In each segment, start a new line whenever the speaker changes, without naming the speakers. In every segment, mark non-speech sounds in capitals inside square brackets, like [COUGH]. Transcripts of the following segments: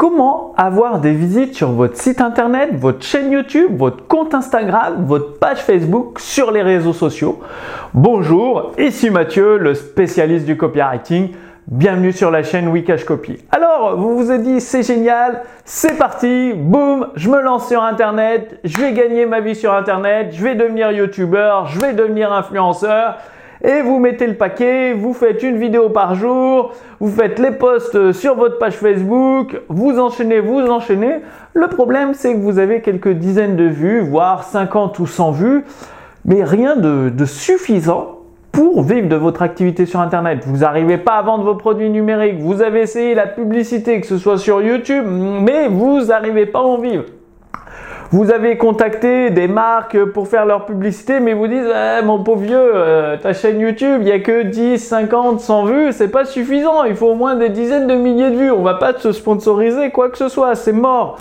Comment avoir des visites sur votre site internet, votre chaîne YouTube, votre compte Instagram, votre page Facebook, sur les réseaux sociaux? Bonjour, ici Mathieu, le spécialiste du copywriting. Bienvenue sur la chaîne Wikash Copy. Alors, vous vous êtes dit, c'est génial, c'est parti, boum, je me lance sur Internet, je vais gagner ma vie sur Internet, je vais devenir YouTuber, je vais devenir influenceur et vous mettez le paquet, vous faites une vidéo par jour, vous faites les posts sur votre page Facebook, vous enchaînez, vous enchaînez. Le problème, c'est que vous avez quelques dizaines de vues, voire 50 ou 100 vues, mais rien de, suffisant pour vivre de votre activité sur Internet. Vous n'arrivez pas à vendre vos produits numériques, vous avez essayé la publicité, que ce soit sur YouTube, mais vous n'arrivez pas à en vivre. Vous avez contacté des marques pour faire leur publicité, mais vous dites eh, mon pauvre vieux, euh, ta chaîne YouTube, il n'y a que 10, 50, 100 vues, c'est pas suffisant. Il faut au moins des dizaines de milliers de vues. On va pas se sponsoriser quoi que ce soit, c'est mort.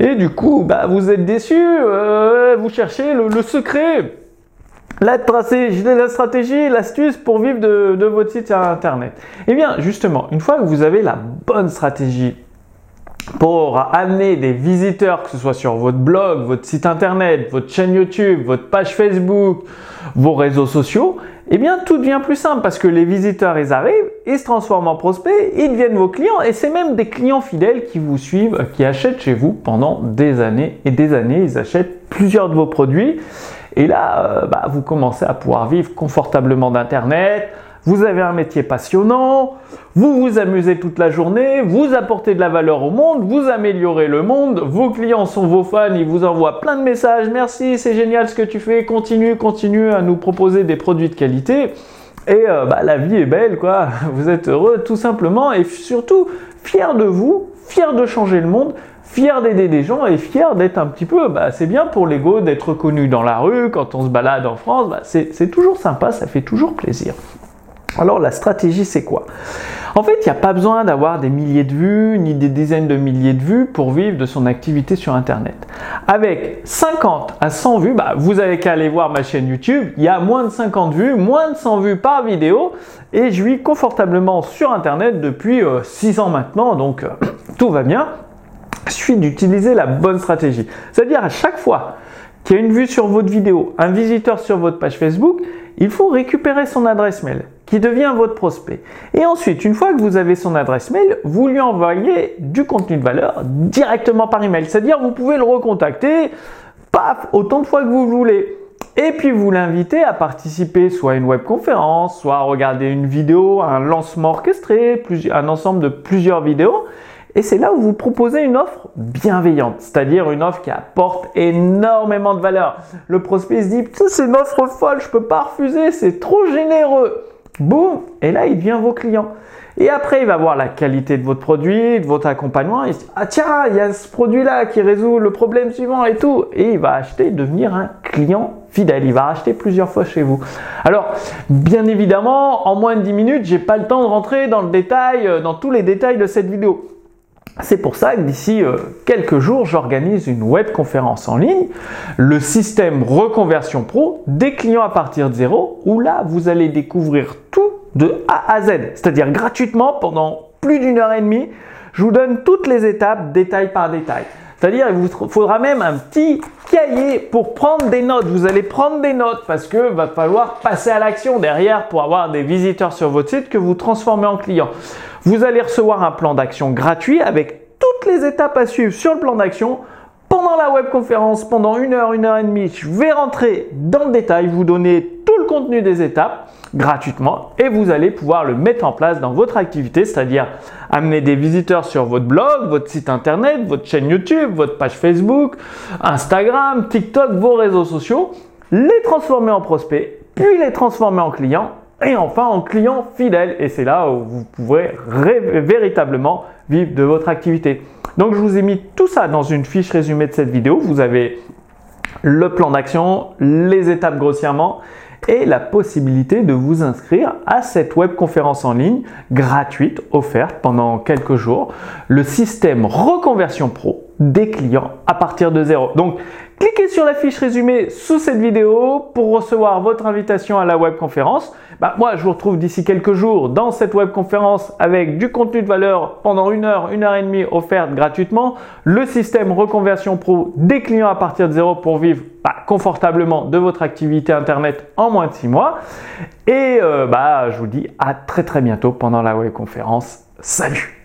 Et du coup, bah, vous êtes déçu, euh, vous cherchez le, secret, la stratégie, la stratégie, l'astuce pour vivre de, de votre site Internet. Eh bien, justement, une fois que vous avez la bonne stratégie pour amener des visiteurs, que ce soit sur votre blog, votre site internet, votre chaîne YouTube, votre page Facebook, vos réseaux sociaux, eh bien tout devient plus simple parce que les visiteurs, ils arrivent, ils se transforment en prospects, ils deviennent vos clients et c'est même des clients fidèles qui vous suivent, qui achètent chez vous pendant des années et des années. Ils achètent plusieurs de vos produits et là, euh, bah, vous commencez à pouvoir vivre confortablement d'Internet, vous avez un métier passionnant, vous vous amusez toute la journée, vous apportez de la valeur au monde, vous améliorez le monde, vos clients sont vos fans, ils vous envoient plein de messages, merci, c'est génial ce que tu fais, continue, continue à nous proposer des produits de qualité. Et euh, bah, la vie est belle, quoi. [LAUGHS] Vous êtes heureux tout simplement et surtout fier de vous, fier de changer le monde, fier d'aider des gens et fier d'être un petit peu, bah, c'est bien pour l'ego d'être connu dans la rue, quand on se balade en France, bah, c'est toujours sympa, ça fait toujours plaisir. Alors la stratégie c'est quoi? En fait, il n'y a pas besoin d'avoir des milliers de vues ni des dizaines de milliers de vues pour vivre de son activité sur Internet. Avec 50 à 100 vues, bah, vous avez qu'à aller voir ma chaîne YouTube, il y a moins de 50 vues, moins de 100 vues par vidéo et je vis confortablement sur Internet depuis 6 euh, ans maintenant, donc euh, [CLEARS THROAT] tout va bien. Il suffit d'utiliser la bonne stratégie. C'est-à-dire à chaque fois qu'il y a une vue sur votre vidéo, un visiteur sur votre page Facebook, il faut récupérer son adresse mail qui devient votre prospect. Et ensuite, une fois que vous avez son adresse mail, vous lui envoyez du contenu de valeur directement par email. C'est-à-dire, vous pouvez le recontacter, paf, autant de fois que vous voulez. Et puis vous l'invitez à participer soit à une webconférence, soit à regarder une vidéo, un lancement orchestré, un ensemble de plusieurs vidéos. Et c'est là où vous proposez une offre bienveillante, c'est-à-dire une offre qui apporte énormément de valeur. Le prospect se dit, c'est une offre folle, je peux pas refuser, c'est trop généreux. Boum Et là, il devient vos clients. Et après, il va voir la qualité de votre produit, de votre accompagnement. Il se dit, ah tiens, il y a ce produit-là qui résout le problème suivant et tout. Et il va acheter, devenir un client fidèle. Il va acheter plusieurs fois chez vous. Alors, bien évidemment, en moins de 10 minutes, j'ai pas le temps de rentrer dans le détail, euh, dans tous les détails de cette vidéo. C'est pour ça que d'ici euh, quelques jours, j'organise une web conférence en ligne, le système Reconversion Pro, des clients à partir de zéro, où là, vous allez découvrir tout de A à Z, c'est-à-dire gratuitement pendant plus d'une heure et demie. Je vous donne toutes les étapes, détail par détail. C'est-à-dire, il vous faudra même un petit cahier pour prendre des notes. Vous allez prendre des notes parce que va falloir passer à l'action derrière pour avoir des visiteurs sur votre site que vous transformez en clients. Vous allez recevoir un plan d'action gratuit avec toutes les étapes à suivre sur le plan d'action. Pendant la webconférence, pendant une heure, une heure et demie, je vais rentrer dans le détail, vous donner contenu des étapes gratuitement et vous allez pouvoir le mettre en place dans votre activité, c'est-à-dire amener des visiteurs sur votre blog, votre site internet, votre chaîne YouTube, votre page Facebook, Instagram, TikTok, vos réseaux sociaux, les transformer en prospects, puis les transformer en clients et enfin en client fidèle. Et c'est là où vous pourrez véritablement vivre de votre activité. Donc je vous ai mis tout ça dans une fiche résumée de cette vidéo. Vous avez le plan d'action, les étapes grossièrement et la possibilité de vous inscrire à cette web conférence en ligne gratuite offerte pendant quelques jours, le système Reconversion Pro des clients à partir de zéro. Donc, cliquez sur la fiche résumée sous cette vidéo pour recevoir votre invitation à la webconférence. Bah, moi, je vous retrouve d'ici quelques jours dans cette webconférence avec du contenu de valeur pendant une heure, une heure et demie offerte gratuitement, le système reconversion pro des clients à partir de zéro pour vivre bah, confortablement de votre activité internet en moins de six mois. Et euh, bah, je vous dis à très très bientôt pendant la webconférence. Salut